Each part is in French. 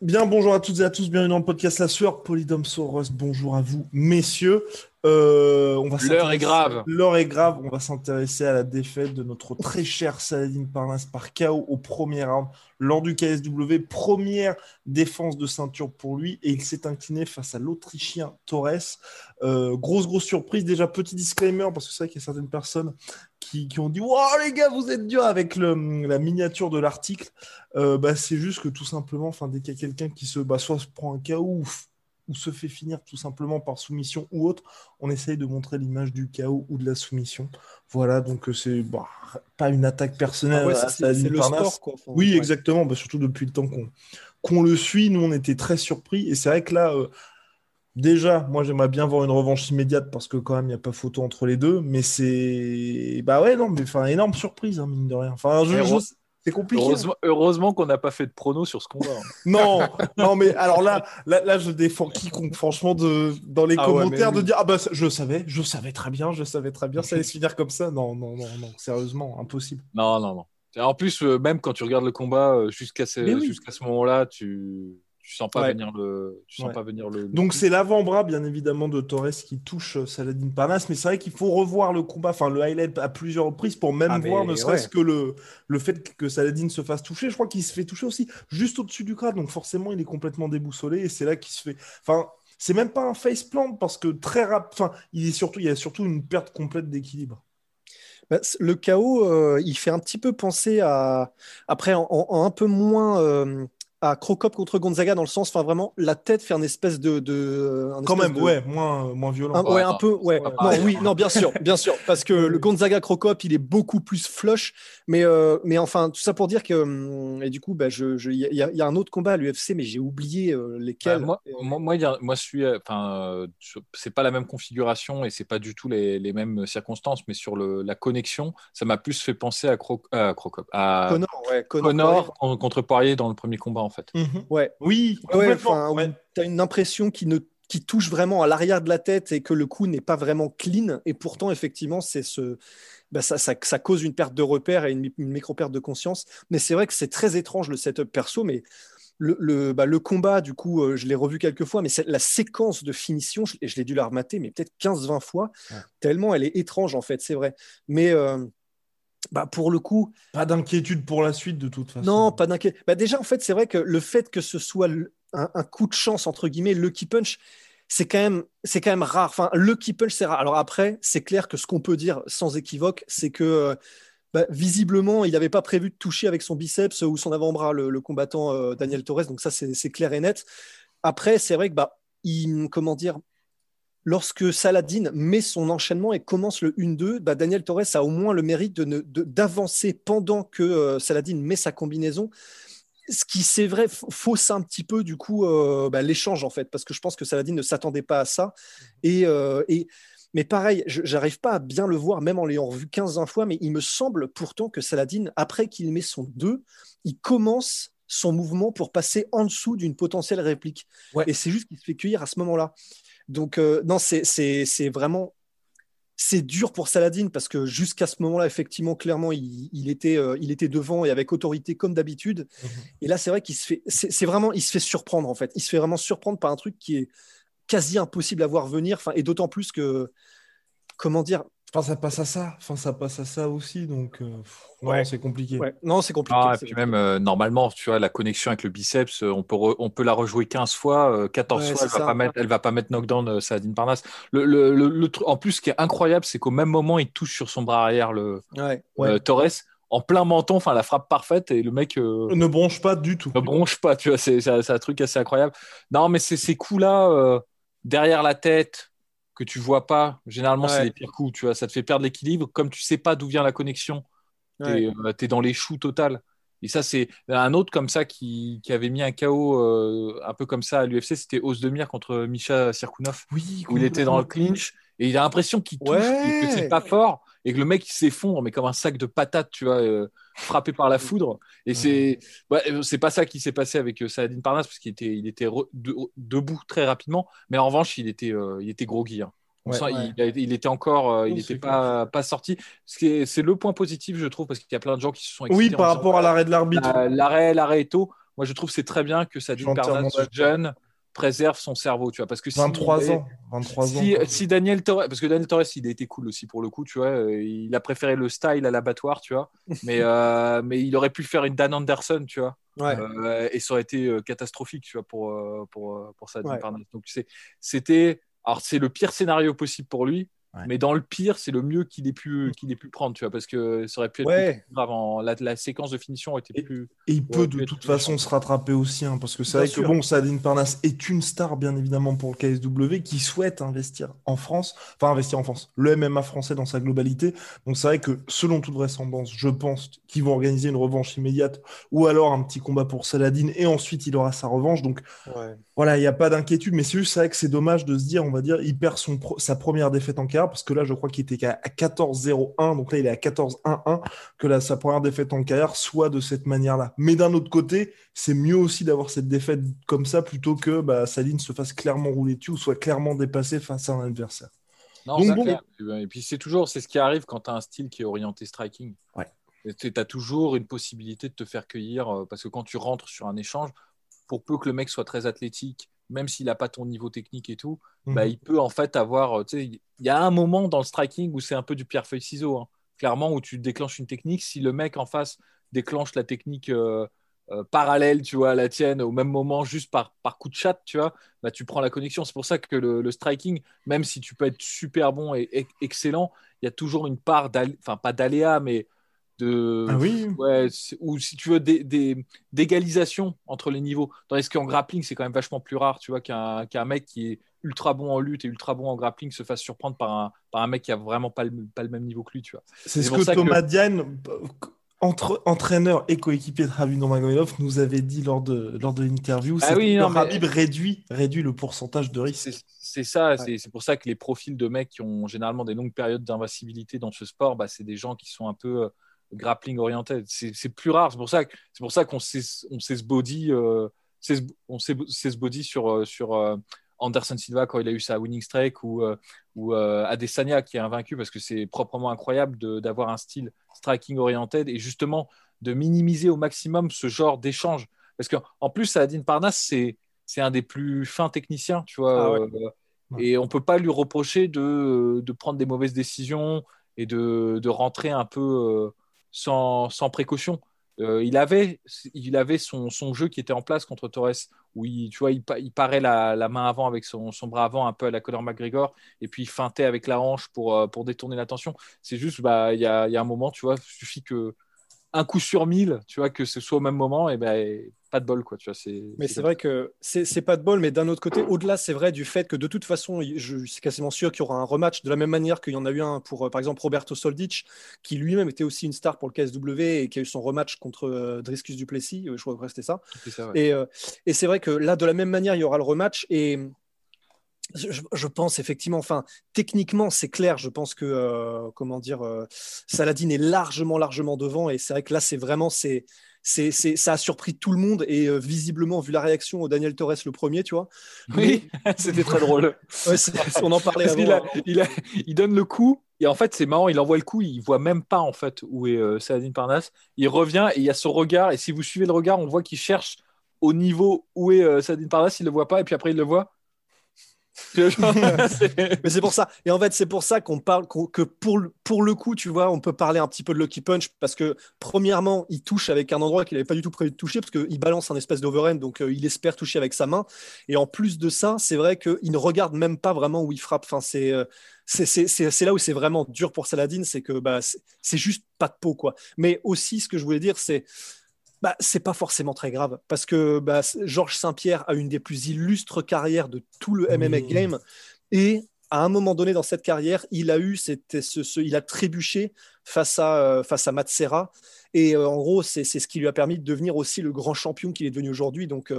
Bien, bonjour à toutes et à tous, bienvenue dans le podcast La Sueur, Polydome Soros, bonjour à vous, messieurs. Euh, on va L'heure est grave. L'heure est grave, on va s'intéresser à la défaite de notre très cher Saladin Parnasse par KO au premier round lors du KSW, première défense de ceinture pour lui, et il s'est incliné face à l'Autrichien Torres. Euh, grosse, grosse surprise, déjà petit disclaimer, parce que c'est vrai qu'il y a certaines personnes qui, qui ont dit Wow, les gars, vous êtes durs avec le- la miniature de l'article. Euh, bah, c'est juste que tout simplement, dès qu'il y a quelqu'un qui se, bah, soit se prend un KO ou, ou se fait finir tout simplement par soumission ou autre, on essaye de montrer l'image du chaos ou de la soumission. Voilà, donc euh, c'est bah, pas une attaque personnelle. Ah ouais, c'est- le sport, quoi. Enfin, Oui, ouais. exactement. Bah, surtout depuis le temps qu'on qu'on le suit, nous on était très surpris. Et c'est vrai que là, euh, déjà, moi j'aimerais bien voir une revanche immédiate parce que quand même il n'y a pas photo entre les deux. Mais c'est bah ouais non, mais enfin énorme surprise hein, mine de rien. Enfin, je- c'est compliqué. Heureusement, heureusement qu'on n'a pas fait de prono sur ce combat. hein. Non, non, mais alors là, là, là, je défends quiconque, franchement, de, dans les Ah ouais, commentaires, oui. de dire Ah bah, je savais, je savais très bien, je savais très bien, ça allait se finir comme ça. Non, non, non, non, sérieusement, impossible. Non, non, non. En plus, euh, même quand tu regardes le combat, euh, jusqu'à ce, oui. ce moment-là, tu tu sens pas Ouais. venir le, tu sens Ouais. pas venir le. Donc c'est l'avant-bras, bien évidemment, de Torres qui touche euh, Saladin Parnasse, mais c'est vrai qu'il faut revoir le combat, enfin le highlight à plusieurs reprises pour même Ah, voir, ne serait-ce ouais. que le, le fait que Saladin se fasse toucher. Je crois qu'il se fait toucher aussi juste au-dessus du crâne, donc forcément il est complètement déboussolé et c'est là qu'il se fait. Enfin, c'est même pas un face plant parce que très rap... enfin, il est surtout, il y a surtout une perte complète d'équilibre. Bah, le chaos, euh, il fait un petit peu penser à. Après, en un peu moins. euh, à Crocop contre Gonzaga dans le sens, enfin vraiment, la tête fait un espèce de, de un Quand même, de- ouais, moins, moins violent. un- Ouais, ouais, un peu, ouais. Non, pareil. oui, non, bien sûr, bien sûr, parce que le Gonzaga Crocop, il est beaucoup plus flush, mais, euh, mais enfin, tout ça pour dire que, hum, et du coup, bah, je, je- il y, a- il y a un autre combat à l'UFC, mais j'ai oublié euh, Bah, lesquels. moi, moi, moi, il y a- moi, je suis, euh, enfin, euh, c'est pas la même configuration et c'est pas du tout les, les mêmes circonstances, mais sur le, la connexion, ça m'a plus fait penser à, Cro à Crocop, à Connor, ouais, Connor, Connor con- contre Poirier dans le premier combat en fait. Mhm. ouais. Oui, Ouais, ouais. tu as une impression qui, ne, qui touche vraiment à l'arrière de la tête et que le coup n'est pas vraiment clean. Et pourtant, effectivement, c'est ce, bah, ça, ça, ça cause une perte de repère et une, une micro-perte de conscience. Mais c'est vrai que c'est très étrange le setup perso. Mais le, le, bah, le combat, du coup, euh, je l'ai revu quelques fois, mais c'est la séquence de finition, je, je l'ai dû la remater, mais peut-être 15-20 fois, Ouais. tellement elle est étrange, en fait, c'est vrai. Mais euh, bah, pour le coup, Pas d'inquiétude pour la suite de toute façon. non, pas d'inquiétude. Bah déjà, en fait, c'est vrai que le fait que ce soit un, un coup de chance, entre guillemets, Lucky Punch, c'est quand même, c'est quand même rare. Enfin, Lucky Punch, c'est rare. Alors après, c'est clair que ce qu'on peut dire sans équivoque, c'est que euh, bah, visiblement, il n'avait pas prévu de toucher avec son biceps ou son avant-bras le, le combattant euh, Daniel Torres. Donc ça, c'est c'est clair et net. Après, c'est vrai que, bah, il, comment dire, lorsque Saladin met son enchaînement et commence le 1-2, bah, Daniel Torres a au moins le mérite de ne- de- d'avancer pendant que euh, Saladin met sa combinaison. Ce qui, c'est vrai, fausse un petit peu du coup euh, bah, l'échange en fait, parce que je pense que Saladin ne s'attendait pas à ça. Et, euh, et- mais pareil, je- j'arrive pas à bien le voir, même en l'ayant revu 15-20 fois, mais il me semble pourtant que Saladin, après qu'il met son 2, il commence son mouvement pour passer en dessous d'une potentielle réplique. Ouais. Et c'est juste qu'il se fait cueillir à ce moment-là. Donc, euh, non, c'est- vraiment. C'est dur pour Saladin parce que jusqu'à ce moment-là, effectivement, clairement, il, il était, euh, il était devant et avec autorité comme d'habitude. Mhm. Et là, c'est vrai qu'il se fait, c'est c'est vraiment, il se fait surprendre en fait. Il se fait vraiment surprendre par un truc qui est quasi impossible à voir venir. Enfin, et d'autant plus que, comment dire, Enfin, ça passe à ça. Enfin, ça passe à ça aussi. Donc, euh, ouais. c'est compliqué. Non, c'est compliqué. Ah, et puis même, euh, normalement, tu vois, la connexion avec le biceps, euh, on peut, on peut la rejouer 15 fois, 14 fois, elle va, pas mettre, elle va pas mettre knockdown Saladin Parnasse. Le, le, le, en plus, ce qui est incroyable, c'est qu'au même moment, il touche sur son bras arrière le Torres en plein menton, enfin la frappe parfaite et le mec ne bronche pas du tout. Ne bronche pas, tu vois, c'est un truc assez incroyable. Non, mais ces coups-là derrière la tête, que tu vois pas. Généralement, c'est les pires coups, tu vois, ça te fait perdre l'équilibre. Comme tu sais pas d'où vient la connexion, tu es, euh, dans les choux total. Et ça, c'est un autre comme ça qui, qui avait mis un KO euh, un peu comme ça à l'UFC, c'était Ozdemir contre Misha Sirkunov, oui, où il était dans le clinch et il a l'impression qu'il touche, que c'est pas fort et que le mec s'effondre, mais comme un sac de patates, tu vois, euh, frappé par la foudre. Et c'est c'est pas ça qui s'est passé avec Saladin Parnas parce qu'il était, il était debout très rapidement, mais en revanche, il était, il était groggy. Hein. Il, était encore, euh, il n'était pas, pas sorti. C'est le point positif, je trouve, parce qu'il y a plein de gens qui se sont Oui, par rapport à l'arrêt de l'arbitre. L'arrêt, l'arrêt et tôt. Moi, je trouve c'est très bien que ça Parnas jeune préserve son cerveau, tu vois, parce que 23 ans, 23 si, ans. Si Daniel Torres, parce que Daniel Torres, il a été cool aussi pour le coup, tu vois, euh, il a préféré le style à l'abattoir, tu vois, mais euh, mais il aurait pu faire une Dan Anderson, tu vois, et ça aurait été catastrophique, tu vois, pour pour pour ça. Donc c'était alors, c'est le pire scénario possible pour lui, mais dans le pire, c'est le mieux qu'il ait, pu, qu'il ait pu prendre, tu vois, parce que ça aurait pu être plus grave. La, la, séquence de finition était plus. Et il peut de toute façon se rattraper aussi, hein, parce que c'est vrai que bon, Sadine Parnas est une star, bien évidemment, pour le KSW, qui souhaite investir en France, enfin investir en France, le MMA français dans sa globalité. Donc c'est vrai que selon toute vraisemblance, je pense qu'ils vont organiser une revanche immédiate, ou alors un petit combat pour Saladin, et ensuite il aura sa revanche. Donc voilà, il n'y a pas d'inquiétude, mais c'est juste vrai que c'est dommage de se dire, on va dire, il perd son sa première défaite en carrière, parce que là, je crois qu'il était à 14-0-1, donc là, il est à 14-1-1, que là, sa première défaite en carrière soit de cette manière-là. Mais d'un autre côté, c'est mieux aussi d'avoir cette défaite comme ça, plutôt que bah, Saline se fasse clairement rouler dessus ou soit clairement dépassé face à un adversaire. Non, donc, Et puis c'est toujours, c'est ce qui arrive quand tu as un style qui est orienté striking. Ouais. Tu as toujours une possibilité de te faire cueillir, euh, parce que quand tu rentres sur un échange, pour peu que le mec soit très athlétique, même s'il n'a pas ton niveau technique et tout, bah, mhm. il peut en fait avoir. Euh, il y a un moment dans le striking où c'est un peu du pierre-feuille-ciseau. Hein. Clairement, où tu déclenches une technique. Si le mec en face déclenche la technique euh, euh, parallèle, tu vois, à la tienne, au même moment, juste par, par coup de chat, tu vois, bah, tu prends la connexion. C'est pour ça que le, striking, même si tu peux être super bon et, excellent, il y a toujours une part, enfin pas d'aléa, mais de ah oui. ouais, ou si tu veux d'égalisation entre les niveaux. Tandis qu'en grappling, c'est quand même vachement plus rare, tu vois, qu'un mec qui est ultra bon en lutte et ultra bon en grappling se fasse surprendre par un, par un mec qui a vraiment pas le, pas le même niveau que lui, tu vois. C'est ce que Thomas Diane, entre, entraîneur et coéquipier de Habib Nurmagomedov, nous avait dit lors de, lors de l'interview, ah oui, que Habib réduit, réduit le pourcentage de risque. C'est ça, c'est pour ça que les profils de mecs qui ont généralement des longues périodes d'invincibilité dans ce sport, bah, c'est des gens qui sont un peu grappling orienté. C'est plus rare. C'est pour ça, c'est pour ça qu'on sait, on sait ce body, euh, on sait, ce body sur euh, sur euh, Anderson Silva quand il a eu sa winning streak ou ou Adesanya qui est invaincu parce que c'est proprement incroyable d'avoir un style striking oriented et justement de minimiser au maximum ce genre d'échange. Parce qu'en plus, Saladin Parnas, c'est c'est un des plus fins techniciens, tu vois. Ah et on peut pas lui reprocher de, de, prendre des mauvaises décisions et de, de rentrer un peu sans, précaution. Euh, il avait, il avait son, jeu qui était en place contre Torres, où il, tu vois, il, parait la, main avant avec son, bras avant, un peu à la Conor McGregor, et puis il feintait avec la hanche pour, euh, pour détourner l'attention. C'est juste, bah, il y a, y a, un moment, tu vois, suffit que un coup sur mille, tu vois, que ce soit au même moment, et ben pas de bol, quoi. Tu vois, mais c'est vrai que c'est pas de bol, mais d'un autre côté, au-delà, c'est vrai du fait que de toute façon, je suis quasiment sûr qu'il y aura un rematch de la même manière qu'il y en a eu un pour, euh, par exemple, Roberto Soldic, qui lui-même était aussi une star pour le KSW et qui a eu son rematch contre euh, Driscus Duplessis. Euh, je crois que c'était ça. Et, et c'est vrai que là, de la même manière, il y aura le rematch et je, pense effectivement, enfin, techniquement, c'est clair. Je pense que, comment dire, Saladin est largement, largement devant. Et c'est vrai que là, c'est vraiment, c'est, c'est, ça a surpris tout le monde et euh, visiblement, vu la réaction au Daniel Torres le premier, tu vois. Oui, c'était très drôle. on en parlait avant. Il, a, il, donne le coup et en fait, c'est marrant, il envoie le coup, il voit même pas en fait où est euh, Saladin Parnas. Il revient et il y a son regard et si vous suivez le regard, on voit qu'il cherche au niveau où est euh, Saladin Parnas, il le voit pas et puis après il le voit. mais c'est pour ça. Et en fait, c'est pour ça qu'on parle que pour, pour le coup, tu vois, on peut parler un petit peu de Lucky Punch parce que, premièrement, il touche avec un endroit qu'il n'avait pas du tout prévu de toucher parce qu'il balance un espèce d'overhand, donc euh, il espère toucher avec sa main. Et en plus de ça, c'est vrai qu'il ne regarde même pas vraiment où il frappe. Enfin, c'est. Euh, c'est là où c'est vraiment dur pour Saladin, c'est que bah, c'est juste pas de peau. Quoi. Mais aussi, ce que je voulais dire, c'est bah, c'est pas forcément très grave parce que bah, Georges Saint-Pierre a une des plus illustres carrières de tout le MMA game. Et à un moment donné dans cette carrière, il a eu ce, ce, il a trébuché face à euh, face à Matsera et euh, en gros c'est ce qui lui a permis de devenir aussi le grand champion qu'il est devenu aujourd'hui. Donc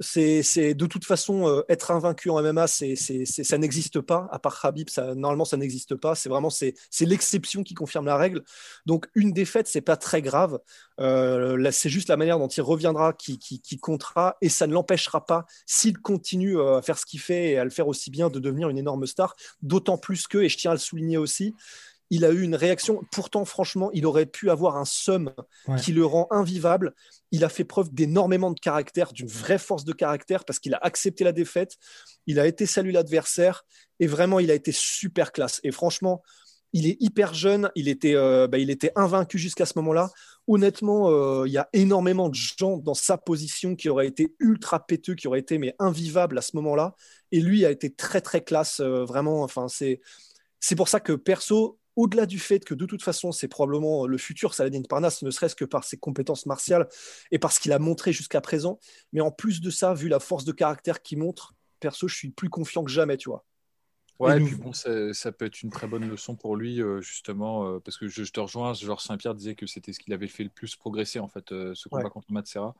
c'est de toute façon euh, être invaincu en MMA, ça n'existe pas. À part Khabib, ça, normalement ça n'existe pas. C'est vraiment c'est l'exception qui confirme la règle. Donc une défaite, c'est pas très grave. Euh, c'est juste la manière dont il reviendra qui, qui, qui comptera et ça ne l'empêchera pas s'il continue euh, à faire ce qu'il fait et à le faire aussi bien de devenir une énorme star. D'autant plus que, et je tiens à le souligner aussi, il a eu une réaction. Pourtant, franchement, il aurait pu avoir un somme qui le rend invivable. Il a fait preuve d'énormément de caractère, d'une vraie force de caractère, parce qu'il a accepté la défaite. Il a été salué l'adversaire. Et vraiment, il a été super classe. Et franchement, il est hyper jeune. Il était, euh, bah, il était invaincu jusqu'à ce moment-là. Honnêtement, euh, il y a énormément de gens dans sa position qui auraient été ultra péteux, qui auraient été mais invivables à ce moment-là. Et lui a été très, très classe. Euh, vraiment, enfin, c'est. C'est pour ça que perso, au-delà du fait que de toute façon, c'est probablement le futur Saladin Parnasse, ne serait-ce que par ses compétences martiales et par ce qu'il a montré jusqu'à présent. Mais en plus de ça, vu la force de caractère qu'il montre, perso, je suis plus confiant que jamais, tu vois. Ouais, et, puis bon, ça, peut être une très bonne leçon pour lui, euh, justement, euh, parce que je, te rejoins, Georges Saint-Pierre disait que c'était ce qu'il avait fait le plus progresser, en fait, euh, ce combat contre Matsera.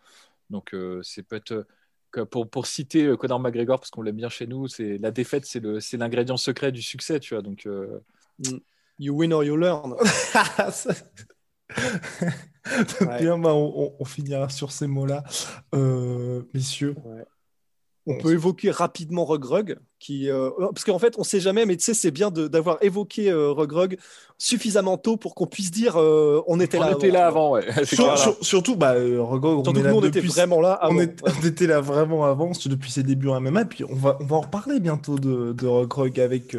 Donc, c'est peut-être. Pour, pour, citer Conor McGregor, parce qu'on l'aime bien chez nous, c'est la défaite, c'est l'ingrédient secret du succès, tu vois. Donc, mm. You win or you learn. Bien, bah, on, finira sur ces mots-là. Euh, messieurs, on peut évoquer rapidement Rugrug, qui, euh, parce qu'en fait, on ne sait jamais, mais tu sais, c'est bien d'avoir évoqué euh, Rugrug suffisamment tôt pour qu'on puisse dire on était là. On était là avant, ouais. surtout, bah, Rugrug, on, on était vraiment là avant. On, était là vraiment avant, depuis ses débuts en MMA, puis on va, on va en reparler bientôt de, de Rugrug avec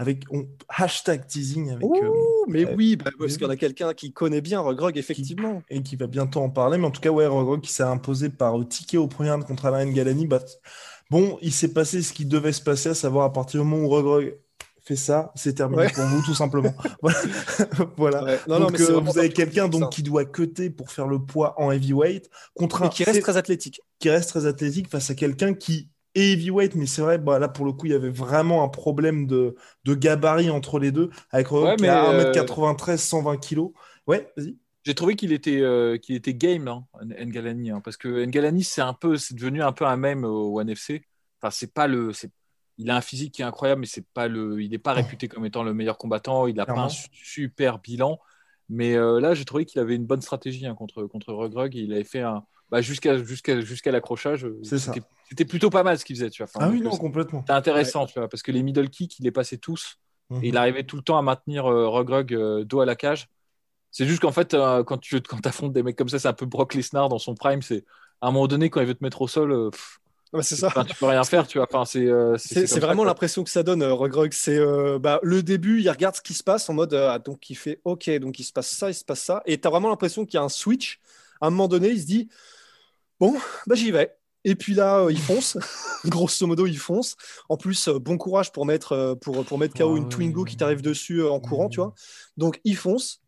avec hashtag teasing avec. Euh, mais oui, bah, parce en a quelqu'un qui connaît bien Rogrog, effectivement. et qui va bientôt en parler. Mais en tout cas, ouais, Rogrog qui s'est imposé par ticket au premier round contre Alain Galani. Bah, bon, il s'est passé ce qui devait se passer, à savoir à partir du moment où Rogrog fait ça, c'est terminé pour vous, tout simplement. voilà. donc, euh, vous avez quelqu'un donc qui doit cutter pour faire le poids en heavyweight contre un. qui reste très athlétique. Qui reste très athlétique face à quelqu'un qui et heavyweight, mais c'est vrai, bah, là pour le coup, il y avait vraiment un problème de, de gabarit entre les deux, avec ouais, mais 1m93, 120 kg. Ouais, vas-y. J'ai trouvé qu'il était, euh, qu'il était game, hein, Ngalani, hein, parce que Ngalani, c'est un peu, c'est devenu un peu un même au One FC. Enfin, c'est pas le, c'est, il a un physique qui est incroyable, mais c'est pas le, il n'est pas réputé comme étant le meilleur combattant. Il n'a pas un super bilan, mais euh, là, j'ai trouvé qu'il avait une bonne stratégie hein, contre contre Rugrug. Il avait fait un, bah, jusqu'à jusqu'à jusqu'à l'accrochage. C'était plutôt pas mal ce qu'il faisait, tu vois. ah oui, non, complètement. C'était intéressant, tu vois, parce que les middle kicks, il les passait tous. Et il mhm. arrivait tout le temps à maintenir euh, Rugrug euh, dos à la cage. C'est juste qu'en fait, euh, quand tu quand affrontes des mecs comme ça, c'est un peu Brock Lesnar dans son prime. C'est à un moment donné, quand il veut te mettre au sol, c'est ça. tu peux rien faire, tu vois. Enfin, c'est vraiment l'impression que ça donne, Rugrug. C'est bah, le début, il regarde ce qui se passe en mode ah, donc il fait OK, donc il se passe ça, il se passe ça. Et tu as vraiment l'impression qu'il y a un switch. À un moment donné, il se dit Bon, bah j'y vais. Et puis là, euh, il fonce. Grosso modo, il fonce. En plus, euh, bon courage pour mettre, euh, pour, pour mettre KO une Twingo qui t'arrive dessus en courant, tu vois. Donc, il fonce.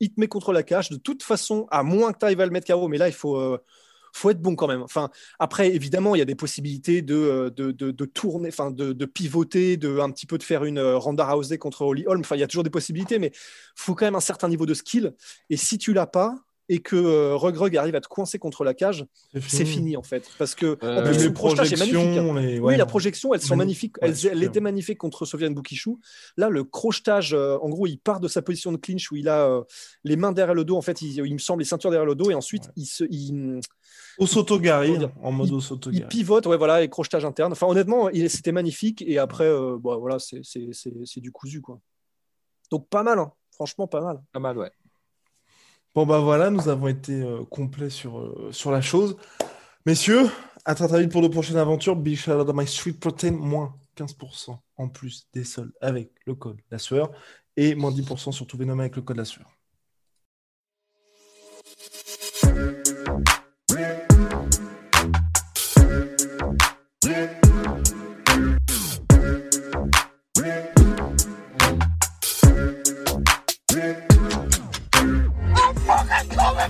Il te met contre la cage. De toute façon, à moins que tu arrives à le mettre KO, mais là, il faut, faut être bon quand même. Enfin, après, évidemment, il y a des possibilités de, de, de, tourner, enfin, de, de, pivoter, de un petit peu de faire une Ronda Rousey contre Holly Holm. Enfin, il y a toujours des possibilités, mais faut quand même un certain niveau de skill. Et si tu l'as pas, et que euh, Rugrug arrive à te coincer contre la cage, c'est fini. en fait. Parce que euh, le projetage est magnifique. Hein. Oui, la projection, elles sont magnifiques. elle était magnifique contre Sofiane Boukishou. Là, le crochetage, euh, en gros, il part de sa position de clinch où il a les mains derrière le dos. En fait, il, me semble les ceintures derrière le dos et ensuite il se. Il, au sotogari, en mode au Il pivote, ouais, voilà, et crochetage interne. Enfin, honnêtement, c'était magnifique. Et après, bon, voilà, c'est du cousu, quoi. Donc, pas mal, hein. franchement, pas mal. Pas mal, ouais. Bon, bah voilà, nous avons été euh, complets sur, euh, sur la chose. Messieurs, à très très vite pour de prochaines aventures. Shout out my street protein, moins 15% en plus des soldes avec le code la sueur et moins 10% sur tout Venom avec le code la sueur.